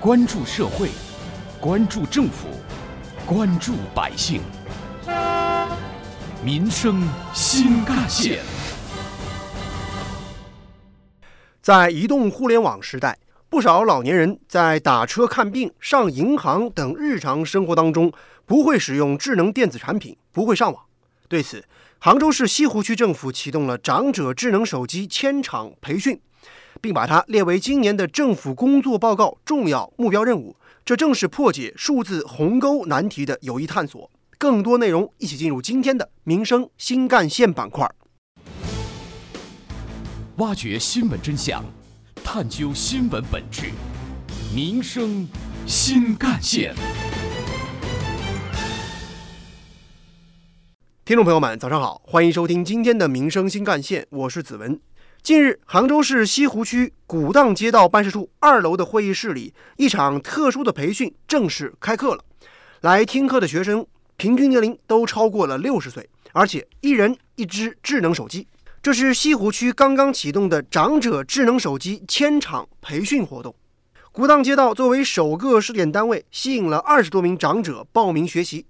关注社会，关注政府，关注百姓，民生新干线。在移动互联网时代，不少老年人在打车、看病、上银行等日常生活当中不会使用智能电子产品，不会上网。对此，杭州市西湖区政府启动了长者智能手机千场培训，并把它列为今年的政府工作报告重要目标任务。这正是破解数字鸿沟难题的有益探索。更多内容，一起进入今天的民生新干线板块。挖掘新闻真相，探究新闻本质，民生新干线。听众朋友们，早上好，欢迎收听今天的民生新干线，我是子文。近日，杭州市西湖区古荡街道办事处二楼的会议室里，一场特殊的培训正式开课了。来听课的学生平均年龄都超过了六十岁，而且一人一只智能手机。这是西湖区刚刚启动的长者智能手机千场培训活动。古荡街道作为首个试点单位，吸引了二十多名长者报名学习。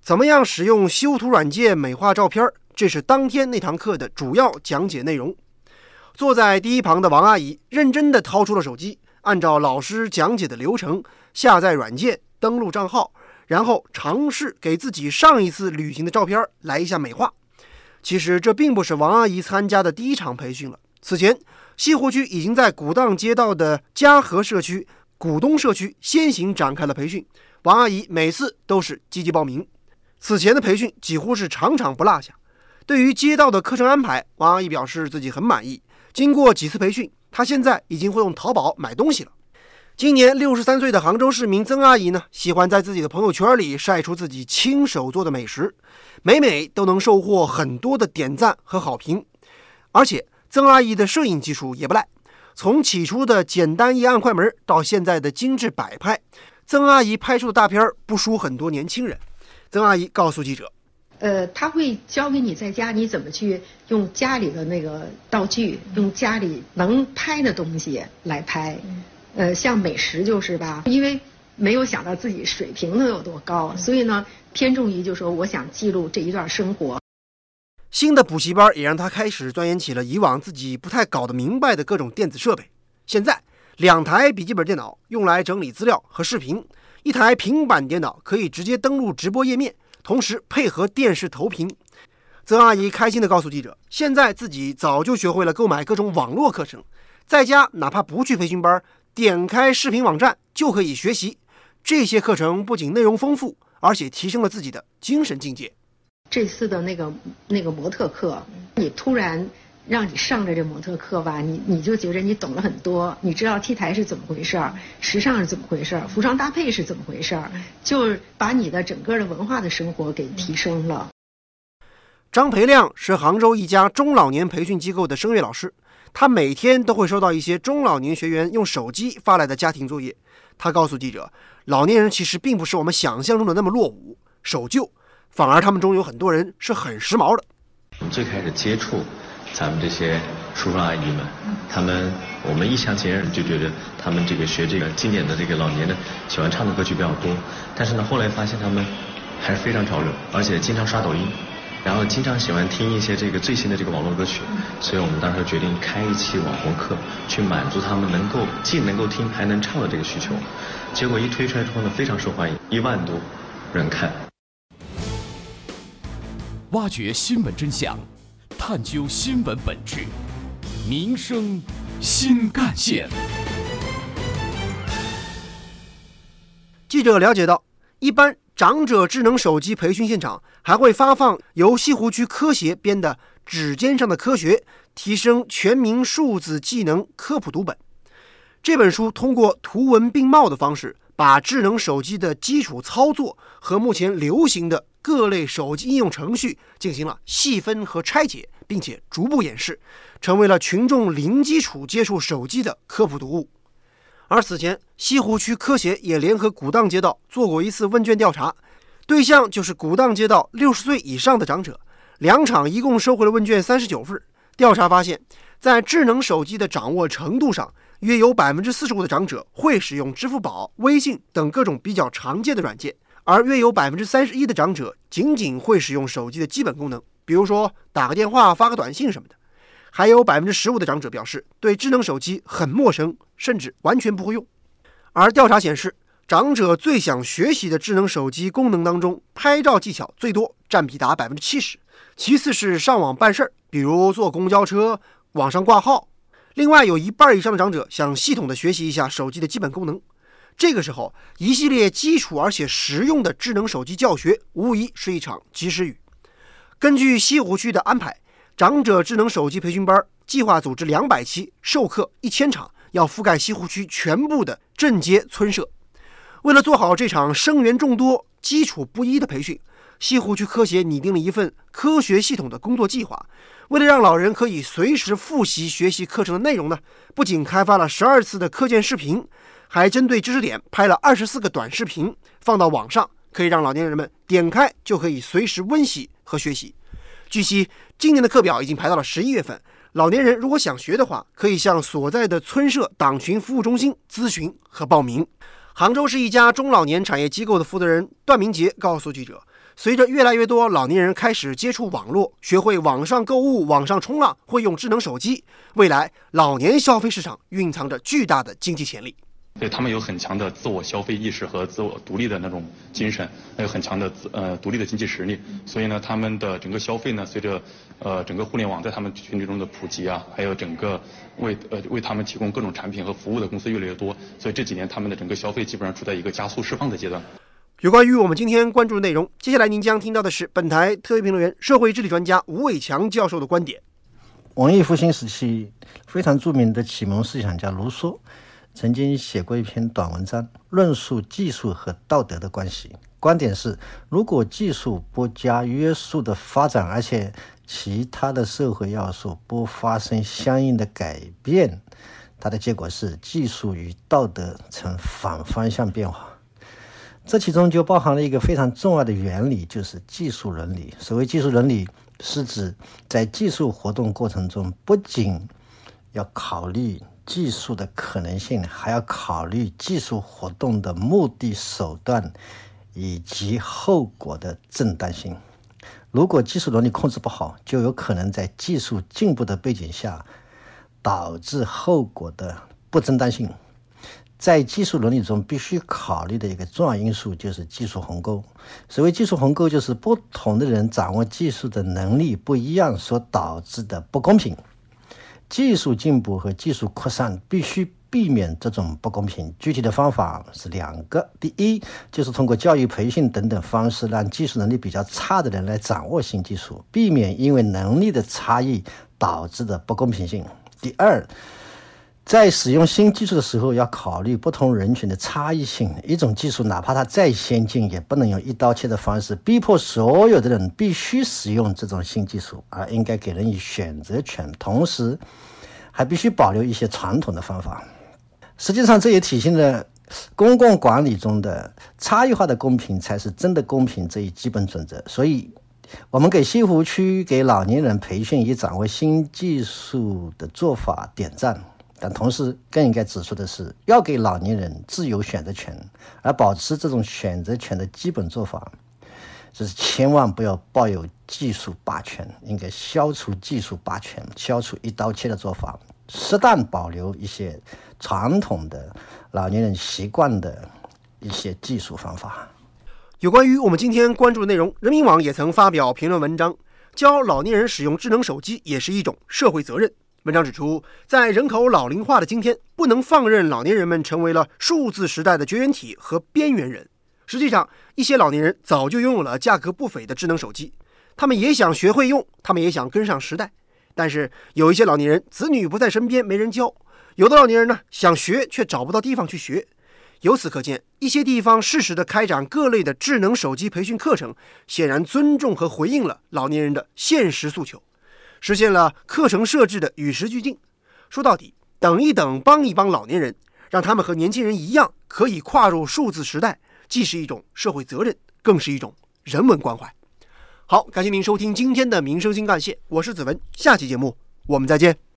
怎么样使用修图软件美化照片？这是当天那堂课的主要讲解内容。坐在第一旁的王阿姨认真地掏出了手机，按照老师讲解的流程下载软件、登录账号，然后尝试给自己上一次旅行的照片来一下美化。其实这并不是王阿姨参加的第一场培训了。此前，西湖区已经在古荡街道的嘉禾社区、古东社区先行展开了培训。王阿姨每次都是积极报名，此前的培训几乎是场场不落下。对于街道的课程安排，王阿姨表示自己很满意。经过几次培训，他现在已经会用淘宝买东西了。今年六十三岁的杭州市民曾阿姨呢，喜欢在自己的朋友圈里晒出自己亲手做的美食。每每都能收获很多的点赞和好评，而且曾阿姨的摄影技术也不赖。从起初的简单一按快门，到现在的精致摆拍，曾阿姨拍出的大片不输很多年轻人。曾阿姨告诉记者：“呃，他会教给你在家你怎么去用家里的那个道具，用家里能拍的东西来拍。呃，像美食就是吧，因为。”没有想到自己水平能有多高，所以呢，偏重于就说我想记录这一段生活。新的补习班也让他开始钻研起了以往自己不太搞得明白的各种电子设备。现在，两台笔记本电脑用来整理资料和视频，一台平板电脑可以直接登录直播页面，同时配合电视投屏。曾阿姨开心地告诉记者：“现在自己早就学会了购买各种网络课程，在家哪怕不去培训班，点开视频网站就可以学习。”这些课程不仅内容丰富，而且提升了自己的精神境界。这次的那个那个模特课，你突然让你上着这模特课吧，你你就觉着你懂了很多，你知道 T 台是怎么回事儿，时尚是怎么回事儿，服装搭配是怎么回事儿，就是把你的整个的文化的生活给提升了。张培亮是杭州一家中老年培训机构的声乐老师，他每天都会收到一些中老年学员用手机发来的家庭作业。他告诉记者。老年人其实并不是我们想象中的那么落伍守旧，反而他们中有很多人是很时髦的。我们最开始接触咱们这些叔叔阿姨们，他们我们一厢情愿就觉得他们这个学这个经典的这个老年的喜欢唱的歌曲比较多，但是呢后来发现他们还是非常潮流，而且经常刷抖音。然后经常喜欢听一些这个最新的这个网络歌曲，所以我们当时决定开一期网红课，去满足他们能够既能够听还能唱的这个需求。结果一推出来之后呢，非常受欢迎，一万多人看。挖掘新闻真相，探究新闻本质，民生新干线。记者了解到，一般。长者智能手机培训现场还会发放由西湖区科协编的《指尖上的科学：提升全民数字技能科普读本》。这本书通过图文并茂的方式，把智能手机的基础操作和目前流行的各类手机应用程序进行了细分和拆解，并且逐步演示，成为了群众零基础接触手机的科普读物。而此前，西湖区科协也联合古荡街道做过一次问卷调查，对象就是古荡街道六十岁以上的长者。两场一共收回了问卷三十九份。调查发现，在智能手机的掌握程度上，约有百分之四十五的长者会使用支付宝、微信等各种比较常见的软件，而约有百分之三十一的长者仅仅会使用手机的基本功能，比如说打个电话、发个短信什么的。还有百分之十五的长者表示对智能手机很陌生，甚至完全不会用。而调查显示，长者最想学习的智能手机功能当中，拍照技巧最多，占比达百分之七十。其次是上网办事儿，比如坐公交车、网上挂号。另外有一半以上的长者想系统的学习一下手机的基本功能。这个时候，一系列基础而且实用的智能手机教学，无疑是一场及时雨。根据西湖区的安排。长者智能手机培训班计划组织两百期，授课一千场，要覆盖西湖区全部的镇街村社。为了做好这场生源众多、基础不一的培训，西湖区科协拟定了一份科学系统的工作计划。为了让老人可以随时复习学习课程的内容呢，不仅开发了十二次的课件视频，还针对知识点拍了二十四个短视频放到网上，可以让老年人们点开就可以随时温习和学习。据悉，今年的课表已经排到了十一月份。老年人如果想学的话，可以向所在的村社党群服务中心咨询和报名。杭州市一家中老年产业机构的负责人段明杰告诉记者：“随着越来越多老年人开始接触网络，学会网上购物、网上冲浪，会用智能手机，未来老年消费市场蕴藏着巨大的经济潜力。”对他们有很强的自我消费意识和自我独立的那种精神，还有很强的自呃独立的经济实力。所以呢，他们的整个消费呢，随着呃整个互联网在他们群体中的普及啊，还有整个为呃为他们提供各种产品和服务的公司越来越多，所以这几年他们的整个消费基本上处在一个加速释放的阶段。有关于我们今天关注的内容，接下来您将听到的是本台特约评论员、社会治理专家吴伟强教授的观点。文艺复兴时期非常著名的启蒙思想家卢梭。曾经写过一篇短文章，论述技术和道德的关系。观点是，如果技术不加约束的发展，而且其他的社会要素不发生相应的改变，它的结果是技术与道德呈反方向变化。这其中就包含了一个非常重要的原理，就是技术伦理。所谓技术伦理，是指在技术活动过程中，不仅要考虑。技术的可能性，还要考虑技术活动的目的、手段以及后果的正当性。如果技术伦理控制不好，就有可能在技术进步的背景下导致后果的不正当性。在技术伦理中，必须考虑的一个重要因素就是技术鸿沟。所谓技术鸿沟，就是不同的人掌握技术的能力不一样所导致的不公平。技术进步和技术扩散必须避免这种不公平。具体的方法是两个：第一，就是通过教育培训等等方式，让技术能力比较差的人来掌握新技术，避免因为能力的差异导致的不公平性；第二，在使用新技术的时候，要考虑不同人群的差异性。一种技术哪怕它再先进，也不能用一刀切的方式逼迫所有的人必须使用这种新技术，而应该给人以选择权。同时，还必须保留一些传统的方法。实际上，这也体现了公共管理中的差异化的公平才是真的公平这一基本准则。所以，我们给西湖区给老年人培训以掌握新技术的做法点赞。但同时，更应该指出的是，要给老年人自由选择权，而保持这种选择权的基本做法，就是千万不要抱有技术霸权，应该消除技术霸权，消除一刀切的做法，适当保留一些传统的老年人习惯的一些技术方法。有关于我们今天关注的内容，人民网也曾发表评论文章，教老年人使用智能手机也是一种社会责任。文章指出，在人口老龄化的今天，不能放任老年人们成为了数字时代的绝缘体和边缘人。实际上，一些老年人早就拥有了价格不菲的智能手机，他们也想学会用，他们也想跟上时代。但是，有一些老年人子女不在身边，没人教；有的老年人呢，想学却找不到地方去学。由此可见，一些地方适时的开展各类的智能手机培训课程，显然尊重和回应了老年人的现实诉求。实现了课程设置的与时俱进。说到底，等一等，帮一帮老年人，让他们和年轻人一样，可以跨入数字时代，既是一种社会责任，更是一种人文关怀。好，感谢您收听今天的《民生新干线》，我是子文，下期节目我们再见。